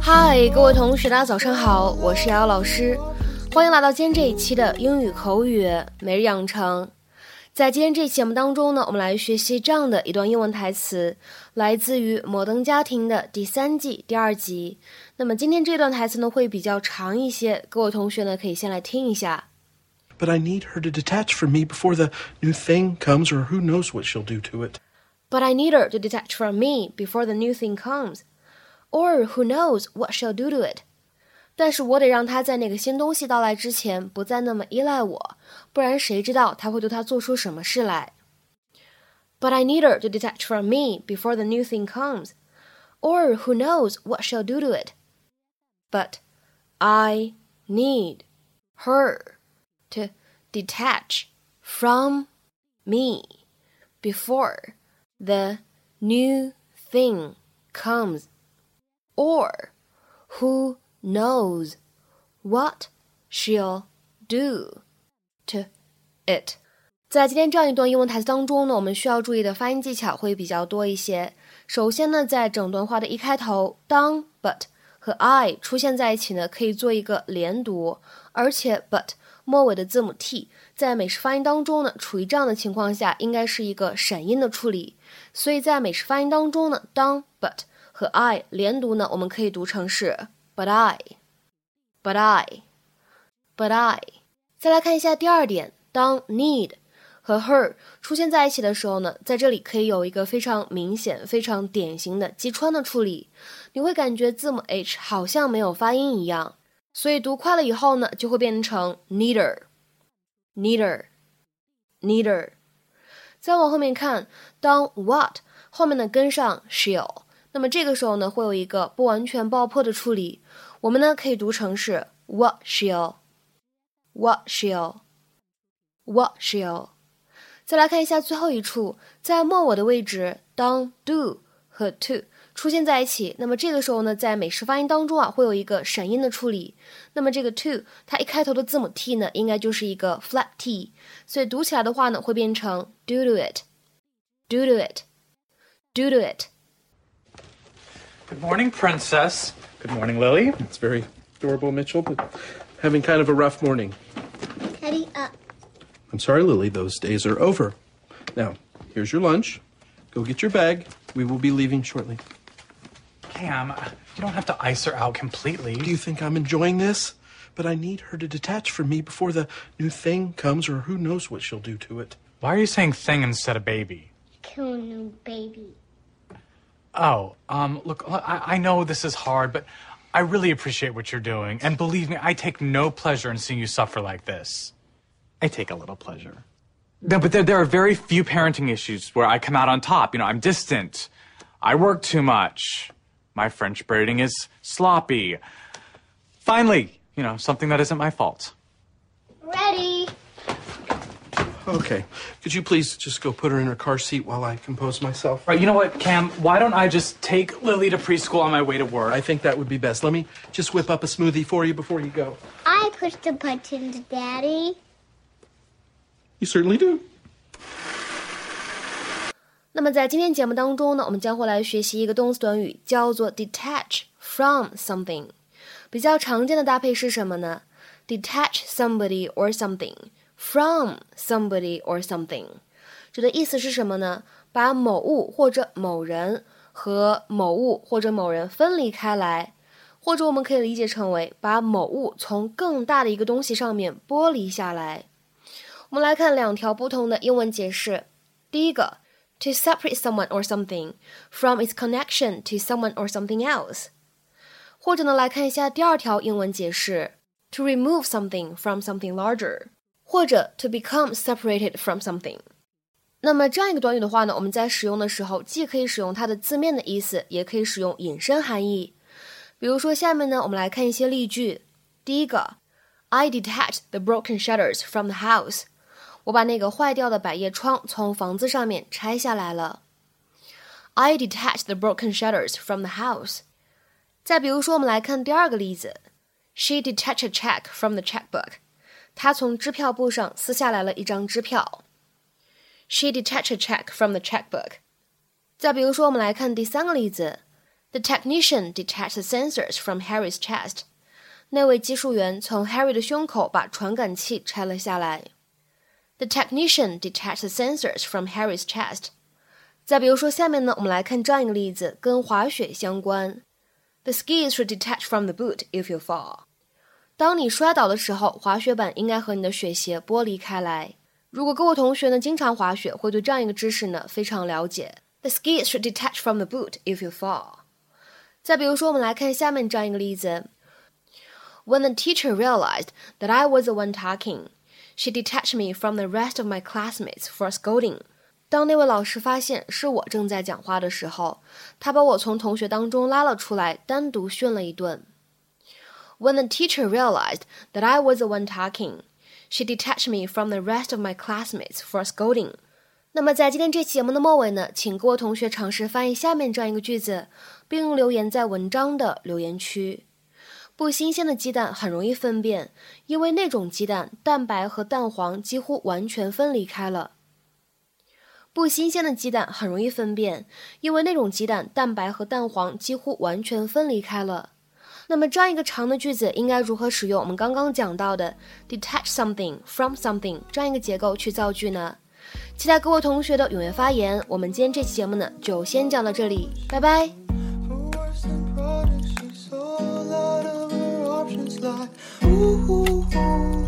嗨，各位同学，大家早上好，我是瑶瑶老师，欢迎来到今天这一期的英语口语每日养成。在今天这期节目当中呢，我们来学习这样的一段英文台词，来自于《摩登家庭》的第三季第二集。那么今天这段台词呢会比较长一些，各位同学呢可以先来听一下。 But I need her to detach from me before the new thing comes, or who knows what she'll do to it. But I need her to detach from me before the new thing comes, or who knows what she'll do to it. 但是我得让她在那个新东西到来之前不再那么依赖我，不然谁知道她会对她做出什么事来？But I need her to detach from me before the new thing comes, or who knows what she'll do to it. But I need her to detach from me before the new thing comes, or who knows what she'll do to it. 在今天这样一段英文台词当中呢，我们需要注意的发音技巧会比较多一些。首先呢，在整段话的一开头，当 but 和 I 出现在一起呢，可以做一个连读，而且 but 末尾的字母 t 在美式发音当中呢，处于这样的情况下，应该是一个闪音的处理。所以在美式发音当中呢，当 but 和 I 连读呢，我们可以读成是 but I，but I，but I。再来看一下第二点，当 need 和 her 出现在一起的时候呢，在这里可以有一个非常明显、非常典型的击穿的处理，你会感觉字母 h 好像没有发音一样，所以读快了以后呢，就会变成 neither，neither，neither。再往后面看，当 what 后面呢跟上 shall，那么这个时候呢会有一个不完全爆破的处理，我们呢可以读成是 what shall，what shall，what shall。再来看一下最后一处，在末尾的位置，当 do 和 to 出现在一起，那么这个时候呢，在美式发音当中啊，会有一个闪音的处理。那么这个 to 它一开头的字母 t 呢，应该就是一个 flat t，所以读起来的话呢，会变成 do to it，do to it，do to it。Good morning, Princess. Good morning, Lily. It's very adorable, Mitchell, but having kind of a rough morning. Teddy up. I'm sorry, Lily, those days are over. Now, here's your lunch. Go get your bag. We will be leaving shortly. Cam, you don't have to ice her out completely. Do you think I'm enjoying this? But I need her to detach from me before the new thing comes, or who knows what she'll do to it. Why are you saying thing instead of baby? Kill a new baby. Oh, um, look, I, I know this is hard, but I really appreciate what you're doing. And believe me, I take no pleasure in seeing you suffer like this. I take a little pleasure. No, but there, there are very few parenting issues where I come out on top. You know, I'm distant. I work too much. My French braiding is sloppy. Finally, you know, something that isn't my fault. Okay. Could you please just go put her in her car seat while I compose myself? Right, you know what, Cam? Why don't I just take Lily to preschool on my way to work? I think that would be best. Let me just whip up a smoothie for you before you go. I push the buttons, Daddy. You certainly do. 那么在今天节目当中呢，我们将会来学习一个动词短语，叫做 detach from something。比较常见的搭配是什么呢？detach somebody or something from somebody or something，指的意思是什么呢？把某物或者某人和某物或者某人分离开来，或者我们可以理解成为把某物从更大的一个东西上面剥离下来。我们来看两条不同的英文解释。第一个，to separate someone or something from its connection to someone or something else，或者呢来看一下第二条英文解释，to remove something from something larger， 或者 to become separated from something。那么这样一个短语的话呢，我们在使用的时候，既可以使用它的字面的意思，也可以使用引申含义。比如说，下面呢，我们来看一些例句。第一个，I detached the broken shutters from the house。我把那个坏掉的百叶窗从房子上面拆下来了。I detached the broken shutters from the house。再比如说，我们来看第二个例子 She detached a check from the checkbook. 她从支票簿上撕下来了一张支票。She detached a check from the checkbook. 再比如说，我们来看第三个例子：The technician detached the sensors from Harry's chest. 那位技术员从 Harry 的胸口把传感器拆了下来。The technician detached the sensors from Harry's chest. 再比如说，下面呢，我们来看这样一个例子，跟滑雪相关。The skis should detach from the boot if you fall. 当你摔倒的时候，滑雪板应该和你的雪鞋剥离开来。如果各位同学呢经常滑雪，会对这样一个知识呢非常了解。The skis should detach from the boot if you fall. 再比如说，我们来看下面这样一个例子。When the teacher realized that I was the one talking, she detached me from the rest of my classmates for scolding. 当那位老师发现是我正在讲话的时候，他把我从同学当中拉了出来，单独训了一顿。When the teacher realized that I was the one talking, she detached me from the rest of my classmates for scolding. 那么在今天这期节目的末尾呢，请各位同学尝试翻译下面这样一个句子，并留言在文章的留言区。不新鲜的鸡蛋很容易分辨，因为那种鸡蛋蛋白和蛋黄几乎完全分离开了。不新鲜的鸡蛋很容易分辨，因为那种鸡蛋蛋白和蛋黄几乎完全分离开了。那么这样一个长的句子应该如何使用我们刚刚讲到的 detach something from something 这样一个结构去造句呢？期待各位同学的踊跃发言。我们今天这期节目呢就先讲到这里，拜拜。Ooh, ooh, ooh.